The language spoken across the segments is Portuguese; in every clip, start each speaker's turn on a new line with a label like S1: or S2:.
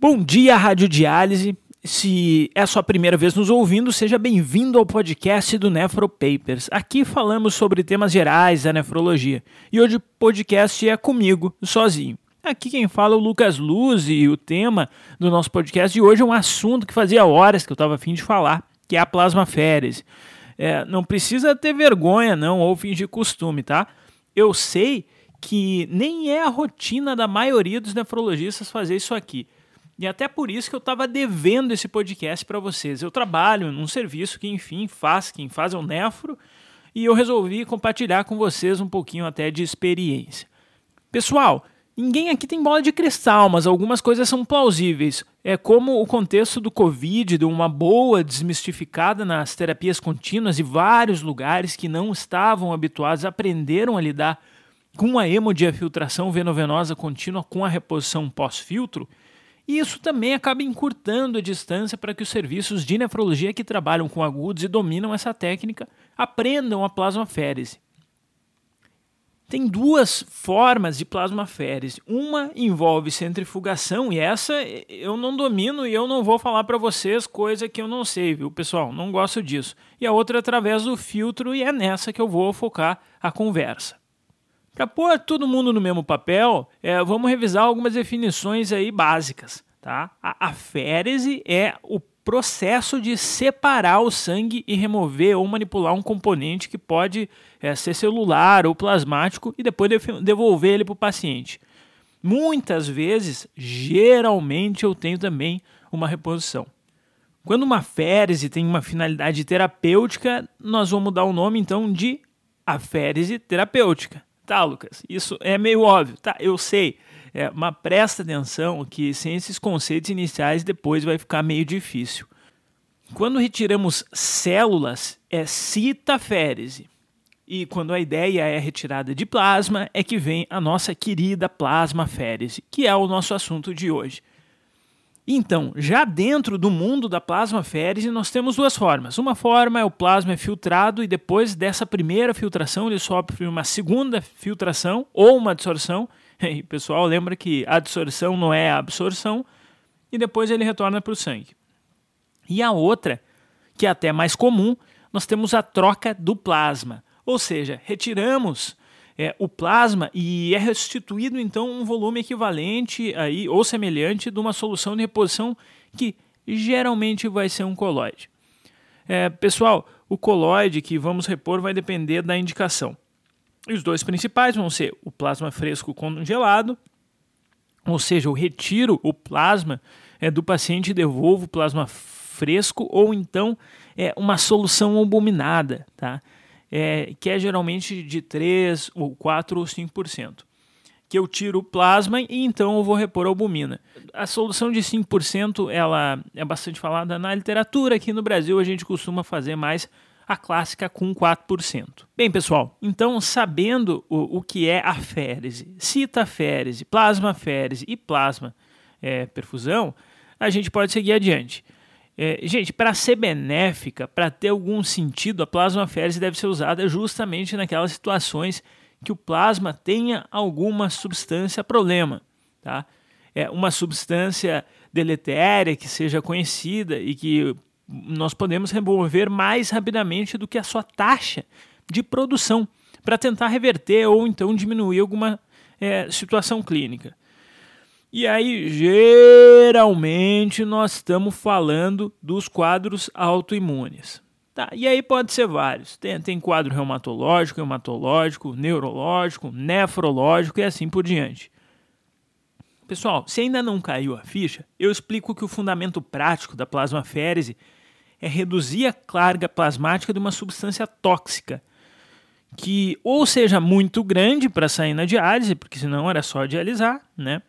S1: Bom dia, Rádio Diálise. Se é a sua primeira vez nos ouvindo, seja bem-vindo ao podcast do Nefro Papers. Aqui falamos sobre temas gerais da nefrologia. E hoje o podcast é comigo, sozinho. Aqui quem fala é o Lucas Luz e o tema do nosso podcast de hoje é um assunto que fazia horas que eu estava afim de falar, que é a plasmaférese. É, não precisa ter vergonha não ou fingir costume, tá? Eu sei que nem é a rotina da maioria dos nefrologistas fazer isso aqui. E até por isso que eu estava devendo esse podcast para vocês. Eu trabalho num serviço que, enfim, faz, quem faz é o Nefro, e eu resolvi compartilhar com vocês um pouquinho até de experiência. Pessoal, ninguém aqui tem bola de cristal, mas algumas coisas são plausíveis. É como o contexto do Covid deu uma boa desmistificada nas terapias contínuas e vários lugares que não estavam habituados aprenderam a lidar com a hemodiafiltração venovenosa contínua com a reposição pós-filtro. E isso também acaba encurtando a distância para que os serviços de nefrologia que trabalham com agudos e dominam essa técnica aprendam a plasmaférese. Tem duas formas de plasmaférese. Uma envolve centrifugação e essa eu não domino e eu não vou falar para vocês coisa que eu não sei, viu, pessoal? Não gosto disso. E a outra é através do filtro e é nessa que eu vou focar a conversa. Para pôr todo mundo no mesmo papel, é, vamos revisar algumas definições aí básicas. Tá? A aférese é o processo de separar o sangue e remover ou manipular um componente que pode é, ser celular ou plasmático e depois devolver ele para o paciente. Muitas vezes, geralmente, eu tenho também uma reposição. Quando uma aférese tem uma finalidade terapêutica, nós vamos dar o nome então de aférese terapêutica. Tá, Lucas, isso é meio óbvio, tá? Eu sei. É, mas presta atenção que sem esses conceitos iniciais depois vai ficar meio difícil. Quando retiramos células, é citaférese. E quando a ideia é retirada de plasma, é que vem a nossa querida plasmaférese, que é o nosso assunto de hoje. Então, já dentro do mundo da plasmaférese, nós temos duas formas. Uma forma é o plasma é filtrado e depois dessa primeira filtração ele sofre uma segunda filtração ou uma absorção. E pessoal, lembra que a absorção não é a absorção e depois ele retorna para o sangue. E a outra, que é até mais comum, nós temos a troca do plasma. Ou seja, retiramos é, o plasma e é restituído então um volume equivalente aí, ou semelhante de uma solução de reposição que geralmente vai ser um coloide. É, pessoal, o coloide que vamos repor vai depender da indicação. E os dois principais vão ser o plasma fresco congelado, ou seja, eu retiro o plasma é, do paciente e devolvo o plasma fresco, ou então é uma solução albuminada, tá? é, que é geralmente de 3 ou 4 ou 5%. Que eu tiro o plasma e então eu vou repor a albumina. A solução de 5% ela é bastante falada na literatura. Aqui no Brasil a gente costuma fazer mais a clássica com 4%. Bem, pessoal, então sabendo o, o que é a férese, citaférese, plasmaférese e plasma é, perfusão, a gente pode seguir adiante. É, gente, para ser benéfica, para ter algum sentido, a plasmaférese deve ser usada justamente naquelas situações que o plasma tenha alguma substância problema, tá? É uma substância deletéria que seja conhecida e que nós podemos remover mais rapidamente do que a sua taxa de produção para tentar reverter ou então diminuir alguma é, situação clínica. E aí, geralmente, nós estamos falando dos quadros autoimunes. Tá, e aí pode ser vários. Tem, tem quadro reumatológico, hematológico, neurológico, nefrológico e assim por diante. Pessoal, se ainda não caiu a ficha, eu explico que o fundamento prático da plasmaférese é reduzir a carga plasmática de uma substância tóxica, que ou seja muito grande para sair na diálise, porque senão era só dialisar, né?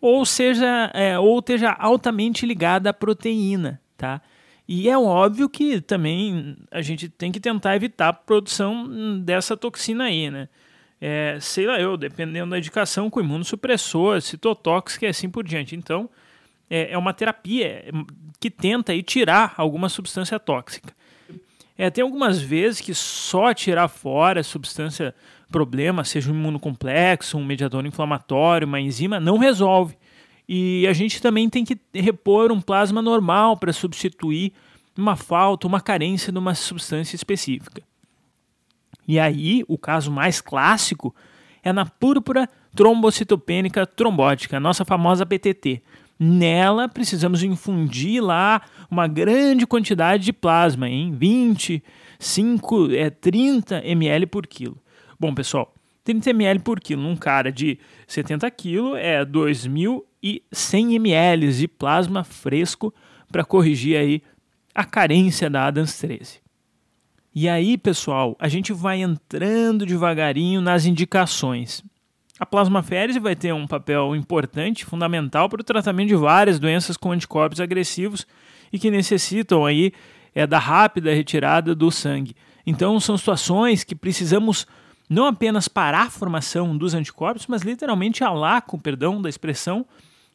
S1: ou seja, é, ou esteja altamente ligada à proteína, tá? E é óbvio que também a gente tem que tentar evitar a produção dessa toxina aí, né? É, sei lá eu, dependendo da indicação com imunossupressor, citotóxico e assim por diante. Então, é, é uma terapia que tenta aí tirar alguma substância tóxica. É, tem algumas vezes que só tirar fora a substância problema, seja um imunocomplexo, um mediador inflamatório, uma enzima, não resolve. E a gente também tem que repor um plasma normal para substituir uma falta, uma carência de uma substância específica. E aí, o caso mais clássico é na púrpura trombocitopênica trombótica, a nossa famosa PTT. Nela, precisamos infundir lá uma grande quantidade de plasma, em 20, 5, é, 30 ml por quilo. Bom, pessoal, 30 ml por quilo num cara de 70 kg é 2.100 ml de plasma fresco para corrigir aí a carência da Adams 13. E aí, pessoal, a gente vai entrando devagarinho nas indicações. A plasmaférese vai ter um papel importante, fundamental para o tratamento de várias doenças com anticorpos agressivos e que necessitam aí é, da rápida retirada do sangue. Então, são situações que precisamos não apenas parar a formação dos anticorpos, mas literalmente alar, com perdão da expressão,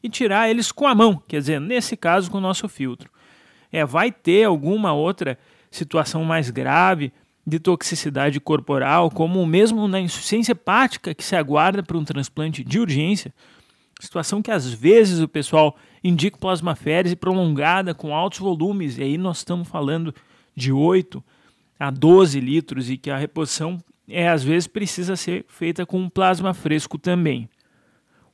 S1: e tirar eles com a mão, quer dizer, nesse caso com o nosso filtro. É, vai ter alguma outra situação mais grave de toxicidade corporal, como mesmo na insuficiência hepática que se aguarda para um transplante de urgência, situação que às vezes o pessoal indica plasmaférese prolongada com altos volumes, e aí nós estamos falando de 8 a 12 litros e que a reposição é às vezes precisa ser feita com plasma fresco também.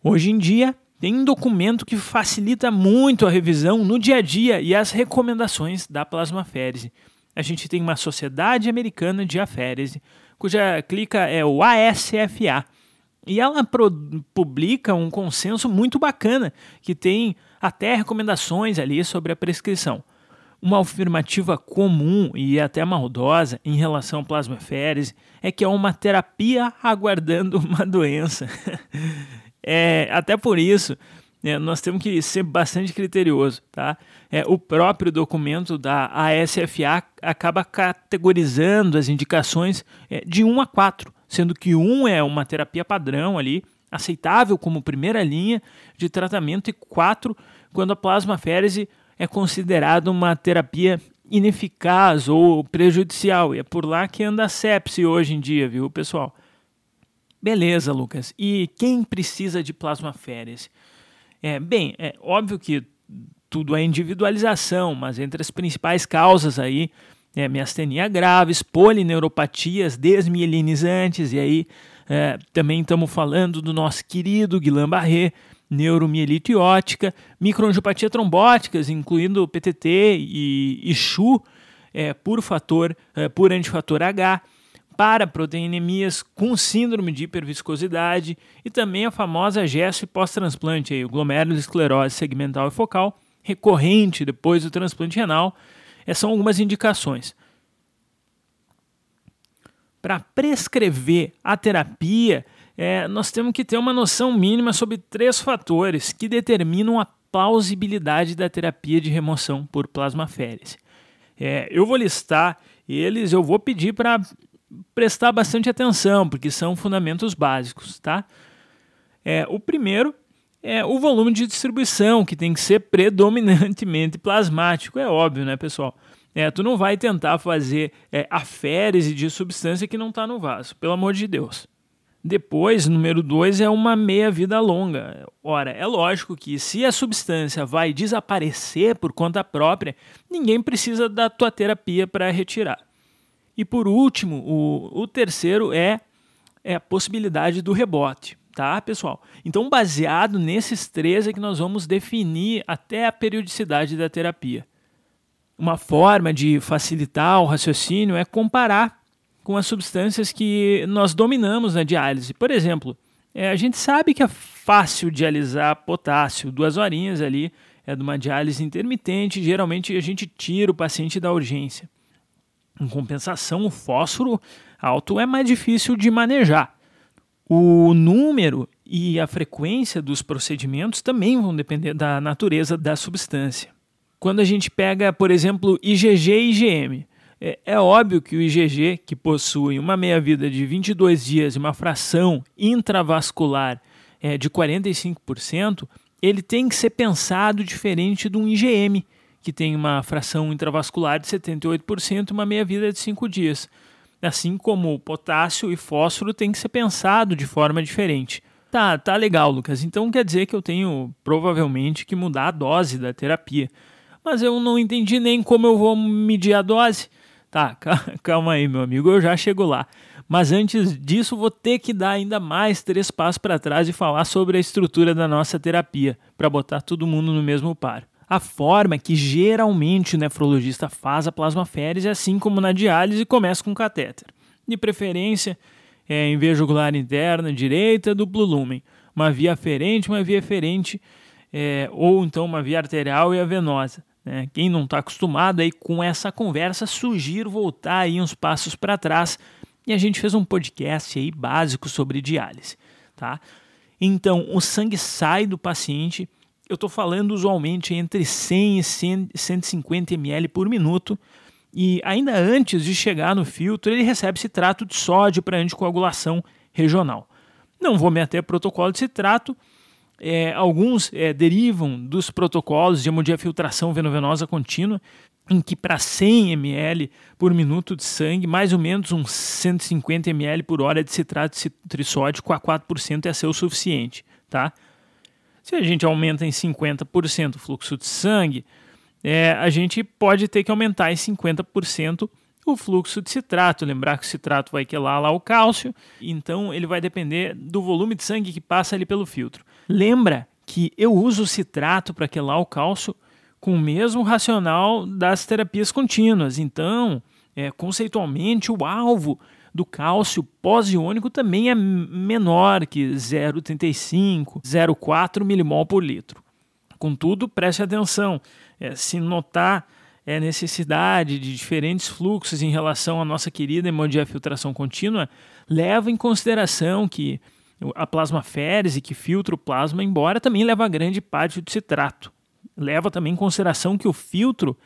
S1: Hoje em dia, tem um documento que facilita muito a revisão no dia a dia e as recomendações da plasmaférese. A gente tem uma Sociedade Americana de Aférese, cuja clica é o ASFA. E ela publica um consenso muito bacana, que tem até recomendações ali sobre a prescrição. Uma afirmativa comum e até maldosa em relação ao plasmaférese é que é uma terapia aguardando uma doença. é, até por isso, é, nós temos que ser bastante criterioso. Tá? É, o próprio documento da ASFA acaba categorizando as indicações é, de 1 a 4, sendo que 1 é uma terapia padrão ali, aceitável como primeira linha de tratamento, e 4 quando a plasmaférese é considerado uma terapia ineficaz ou prejudicial. E é por lá que anda a sepse hoje em dia, viu, pessoal? Beleza, Lucas. E quem precisa de plasmaférese? É, bem, é óbvio que tudo é individualização, mas entre as principais causas aí é miastenia graves, polineuropatias desmielinizantes, e aí é, também estamos falando do nosso querido Guillain-Barré, neuromielite ótica, microangiopatia trombóticas, incluindo PTT e, e CHU, é, por fator, é, por antifator H, para proteinemias com síndrome de hiperviscosidade e também a famosa gesto pós-transplante, glomerulosclerose segmental e focal, recorrente depois do transplante renal. Essas são algumas indicações. Para prescrever a terapia, é, nós temos que ter uma noção mínima sobre três fatores que determinam a plausibilidade da terapia de remoção por plasmaférese. É, eu vou listar eles, eu vou pedir para prestar bastante atenção, porque são fundamentos básicos, tá? É, o primeiro é o volume de distribuição, que tem que ser predominantemente plasmático, é óbvio, né, pessoal? É, tu não vai tentar fazer é, aférese de substância que não está no vaso, pelo amor de Deus. Depois, número dois é uma meia-vida longa. Ora, é lógico que se a substância vai desaparecer por conta própria, ninguém precisa da tua terapia para retirar. E por último, o, o terceiro é, é a possibilidade do rebote, tá, pessoal? Então, baseado nesses três é que nós vamos definir até a periodicidade da terapia. Uma forma de facilitar o raciocínio é comparar com as substâncias que nós dominamos na diálise. Por exemplo, é, a gente sabe que é fácil dialisar potássio, duas horinhas ali, é de uma diálise intermitente, geralmente a gente tira o paciente da urgência. Em compensação, o fósforo alto é mais difícil de manejar. O número e a frequência dos procedimentos também vão depender da natureza da substância. Quando a gente pega, por exemplo, IgG e IgM, é, é óbvio que o IgG, que possui uma meia-vida de 22 dias e uma fração intravascular é, de 45%, ele tem que ser pensado diferente de um IgM, que tem uma fração intravascular de 78% e uma meia-vida de 5 dias. Assim como o potássio e fósforo tem que ser pensado de forma diferente. Tá, tá legal, Lucas. Então quer dizer que eu tenho provavelmente que mudar a dose da terapia. Mas eu não entendi nem como eu vou medir a dose. Tá, calma aí, meu amigo, eu já chego lá. Mas antes disso, vou ter que dar ainda mais três passos para trás e falar sobre a estrutura da nossa terapia, para botar todo mundo no mesmo par. A forma que geralmente o nefrologista faz a plasmaférese, assim como na diálise, começa com catéter. De preferência, é, em veia jugular interna, direita, duplo lumen. Uma via aferente, uma via eferente, é, ou então uma via arterial e a venosa. Né? Quem não está acostumado aí com essa conversa, sugiro voltar aí uns passos para trás e a gente fez um podcast aí básico sobre diálise, tá? Então, o sangue sai do paciente, eu estou falando usualmente entre 100 e 150 ml por minuto, e ainda antes de chegar no filtro, ele recebe citrato de sódio para anticoagulação regional. Não vou me ater protocolo de citrato, é, alguns é, derivam dos protocolos de hemodiafiltração venovenosa contínua, em que para 100 ml por minuto de sangue, mais ou menos uns 150 ml por hora de citrato trissódico a 4% é ser o suficiente, tá? Se a gente aumenta em 50% o fluxo de sangue, é, a gente pode ter que aumentar em 50% o fluxo de citrato. Lembrar que o citrato vai quelar lá o cálcio, então ele vai depender do volume de sangue que passa ali pelo filtro. Lembra que eu uso o citrato para quelar o cálcio com o mesmo racional das terapias contínuas. Então, é, conceitualmente, o alvo do cálcio pós-iônico também é menor que 0,35, 0,4 milimol por litro. Contudo, preste atenção, é, se notar é, necessidade de diferentes fluxos em relação à nossa querida hemodiafiltração contínua, leva em consideração que a plasmaférese, que filtra o plasma, embora também leva grande parte do citrato leva também em consideração que o filtro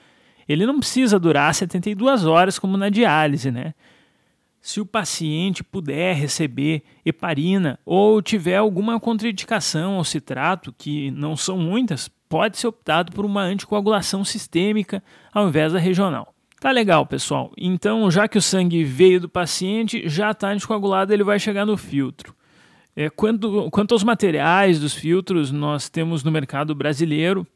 S1: ele não precisa durar 72 horas como na diálise, né? Se o paciente puder receber heparina ou tiver alguma contraindicação ao citrato, que não são muitas, pode ser optado por uma anticoagulação sistêmica ao invés da regional. Tá legal, pessoal. Então, já que o sangue veio do paciente, já está anticoagulado, ele vai chegar no filtro. É, quanto, quanto aos materiais dos filtros, nós temos no mercado brasileiro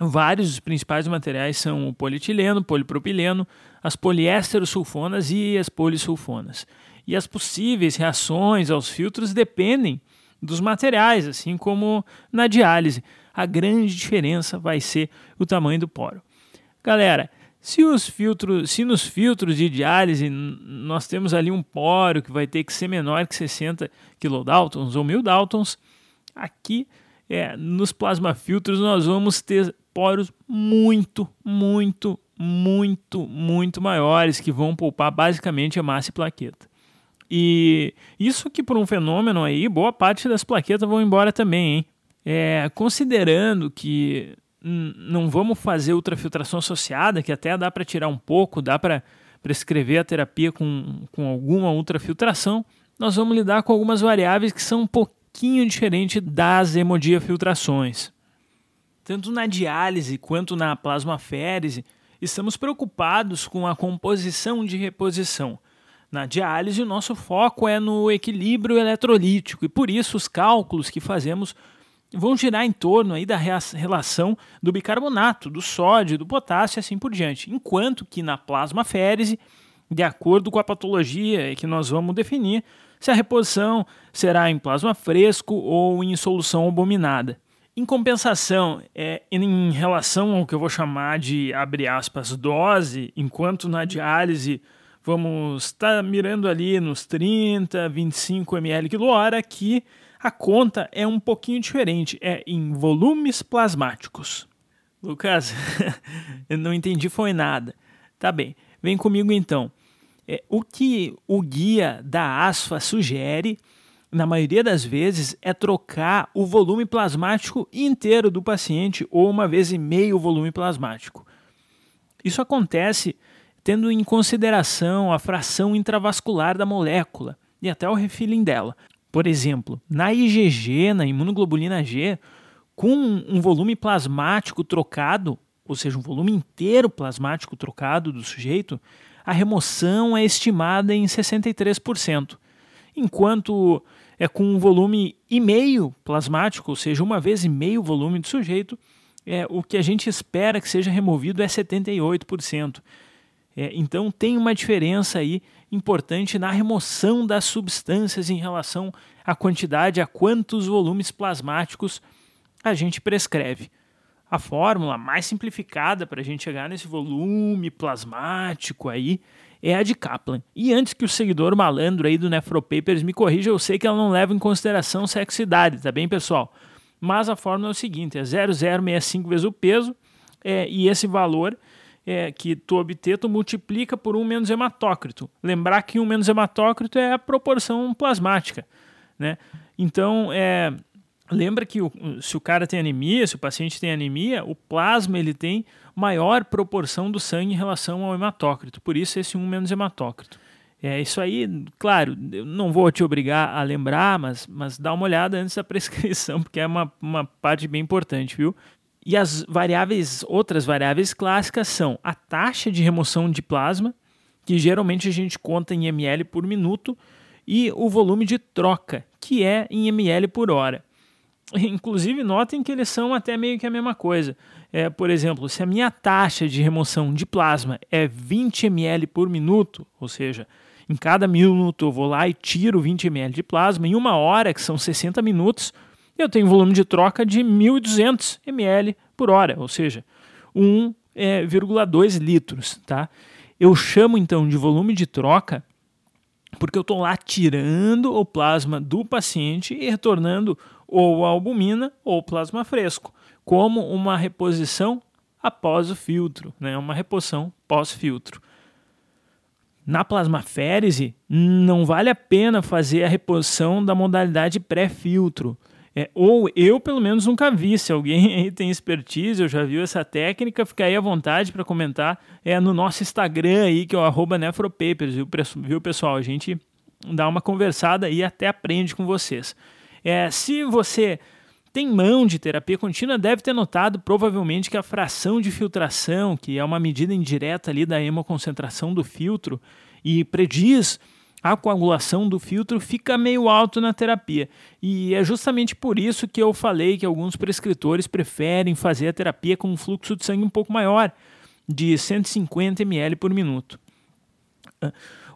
S1: Vários dos principais materiais são o polietileno, polipropileno, as poliésterosulfonas e as polissulfonas. E as possíveis reações aos filtros dependem dos materiais, assim como na diálise. A grande diferença vai ser o tamanho do poro. Galera, se, os filtros, se nos filtros de diálise nós temos ali um poro que vai ter que ser menor que 60 kilodaltons ou 1000 daltons, aqui é, nos plasmafiltros nós vamos ter poros muito, muito, muito, muito maiores que vão poupar basicamente a massa e plaqueta. E isso que por um fenômeno aí, boa parte das plaquetas vão embora também, hein? É, considerando que não vamos fazer ultrafiltração associada, que até dá para tirar um pouco, dá para prescrever a terapia com, com alguma ultrafiltração, nós vamos lidar com algumas variáveis que são um pouquinho diferentes das hemodiafiltrações. Tanto na diálise quanto na plasmaférese, estamos preocupados com a composição de reposição. Na diálise, o nosso foco é no equilíbrio eletrolítico e por isso os cálculos que fazemos vão girar em torno aí da relação do bicarbonato, do sódio, do potássio e assim por diante. Enquanto que na plasmaférese, de acordo com a patologia que nós vamos definir, se a reposição será em plasma fresco ou em solução abominada. Em compensação, é, em relação ao que eu vou chamar de, abre aspas, dose, enquanto na diálise vamos estar tá mirando ali nos 30, 25 ml quilo hora, aqui a conta é um pouquinho diferente, é em volumes plasmáticos. Lucas, eu não entendi foi nada. Tá bem, vem comigo então. É, o que o guia da ASFA sugere na maioria das vezes, é trocar o volume plasmático inteiro do paciente ou uma vez e meio o volume plasmático. Isso acontece tendo em consideração a fração intravascular da molécula e até o refilling dela. Por exemplo, na IgG, na imunoglobulina G, com um volume plasmático trocado, ou seja, um volume inteiro plasmático trocado do sujeito, a remoção é estimada em 63%, enquanto é com um volume e meio plasmático, ou seja, uma vez e meio volume do sujeito, é, o que a gente espera que seja removido é 78%. É, então tem uma diferença aí importante na remoção das substâncias em relação à quantidade, a quantos volumes plasmáticos a gente prescreve. A fórmula mais simplificada para a gente chegar nesse volume plasmático aí é a de Kaplan. E antes que o seguidor malandro aí do Nefropapers me corrija, eu sei que ela não leva em consideração sexualidade, tá bem, pessoal? Mas a fórmula é o seguinte: é 0,065 vezes o peso, é, e esse valor é, que tu obter, tu multiplica por 1 menos hematócrito. Lembrar que 1 menos hematócrito é a proporção plasmática. Né? Então, é, lembra que o, se o cara tem anemia, se o paciente tem anemia, o plasma ele tem maior proporção do sangue em relação ao hematócrito. Por isso, esse 1 menos hematócrito. É isso aí, claro, eu não vou te obrigar a lembrar, mas, mas dá uma olhada antes da prescrição, porque é uma, uma parte bem importante, viu? E as variáveis, outras variáveis clássicas são a taxa de remoção de plasma, que geralmente a gente conta em ml por minuto, e o volume de troca, que é em ml por hora. Inclusive, notem que eles são até meio que a mesma coisa. É, por exemplo, se a minha taxa de remoção de plasma é 20 ml por minuto, ou seja, em cada minuto eu vou lá e tiro 20 ml de plasma, em uma hora, que são 60 minutos, eu tenho volume de troca de 1.200 ml por hora, ou seja, 1,2 é, litros. Tá? Eu chamo então de volume de troca porque eu estou lá tirando o plasma do paciente e retornando ou albumina ou plasma fresco, como uma reposição após o filtro, né? uma reposição pós-filtro. Na plasmaférese, não vale a pena fazer a reposição da modalidade pré-filtro. É, ou eu, pelo menos, nunca vi. Se alguém aí tem expertise ou já viu essa técnica, fica aí à vontade para comentar é, no nosso Instagram aí, que é o nefropapers, viu, pessoal? A gente dá uma conversada e até aprende com vocês. É, se você tem mão de terapia contínua, deve ter notado provavelmente que a fração de filtração, que é uma medida indireta ali da hemoconcentração do filtro e prediz a coagulação do filtro fica meio alto na terapia. E é justamente por isso que eu falei que alguns prescritores preferem fazer a terapia com um fluxo de sangue um pouco maior, de 150 ml por minuto.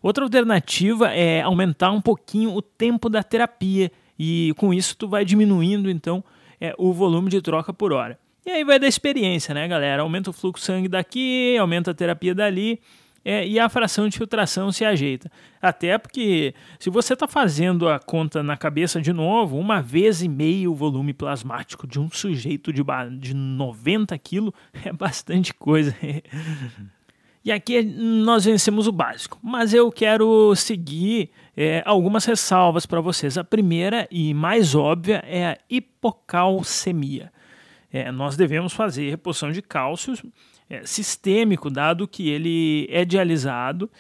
S1: Outra alternativa é aumentar um pouquinho o tempo da terapia e com isso tu vai diminuindo então é, o volume de troca por hora. E aí vai da experiência, né, galera? Aumenta o fluxo de sangue daqui, aumenta a terapia dali é, e a fração de filtração se ajeita. Até porque, se você está fazendo a conta na cabeça de novo, uma vez e meio o volume plasmático de um sujeito de, de 90 quilos é bastante coisa. E aqui nós vencemos o básico, mas eu quero seguir é, algumas ressalvas para vocês. A primeira e mais óbvia é a hipocalcemia. É, nós devemos fazer reposição de cálcio é, sistêmico, dado que ele é dialisado,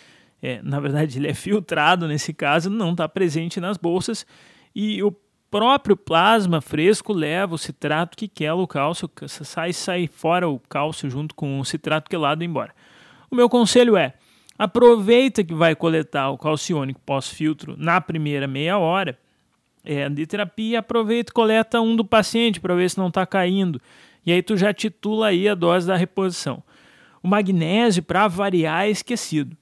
S1: é, na verdade ele é filtrado nesse caso, não está presente nas bolsas, e o próprio plasma fresco leva o citrato que quela o cálcio, sai, sai fora o cálcio junto com o citrato quelado embora. O meu conselho é, aproveita que vai coletar o calciônico pós-filtro na primeira meia hora é, de terapia, aproveita e coleta um do paciente para ver se não está caindo e aí tu já titula aí a dose da reposição. O magnésio, para variar, é esquecido,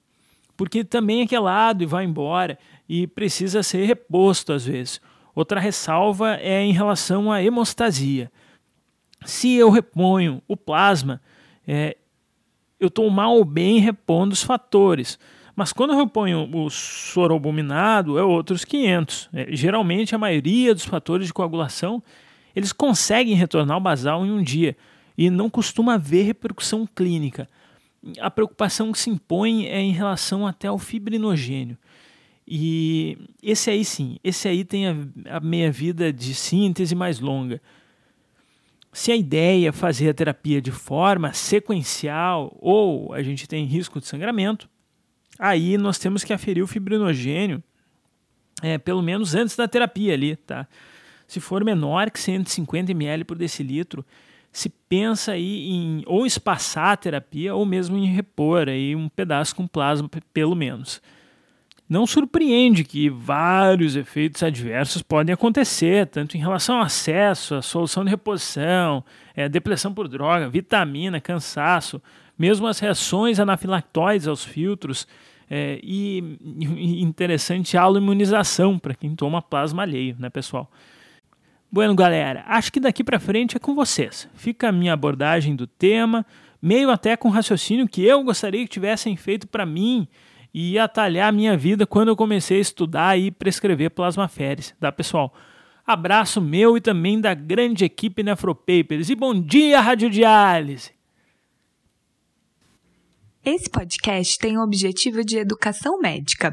S1: porque também é quelado e vai embora e precisa ser reposto às vezes. Outra ressalva é em relação à hemostasia. Se eu reponho o plasma, é, eu estou mal ou bem repondo os fatores. Mas quando eu reponho o soroalbuminado, é outros 500. É, geralmente, a maioria dos fatores de coagulação eles conseguem retornar ao basal em um dia e não costuma haver repercussão clínica. A preocupação que se impõe é em relação até ao fibrinogênio. E esse aí sim, esse aí tem a, a meia-vida de síntese mais longa. Se a ideia é fazer a terapia de forma sequencial ou a gente tem risco de sangramento, aí nós temos que aferir o fibrinogênio é, pelo menos antes da terapia ali, tá? Se for menor que 150 ml por decilitro, se pensa aí em ou espaçar a terapia ou mesmo em repor aí um pedaço com plasma, pelo menos. Não surpreende que vários efeitos adversos podem acontecer, tanto em relação ao acesso, a solução de reposição, é, depressão por droga, vitamina, cansaço, mesmo as reações anafilactóides aos filtros é, e, e interessante aloimunização para quem toma plasma alheio, né, pessoal? Bueno, galera, acho que daqui para frente é com vocês. Fica a minha abordagem do tema, meio até com raciocínio que eu gostaria que tivessem feito para mim e atalhar a minha vida quando eu comecei a estudar e prescrever plasmaféres, tá, pessoal? Abraço meu e também da grande equipe Nefropapers e bom dia, Radiodiálise!
S2: Esse podcast tem o objetivo de educação médica.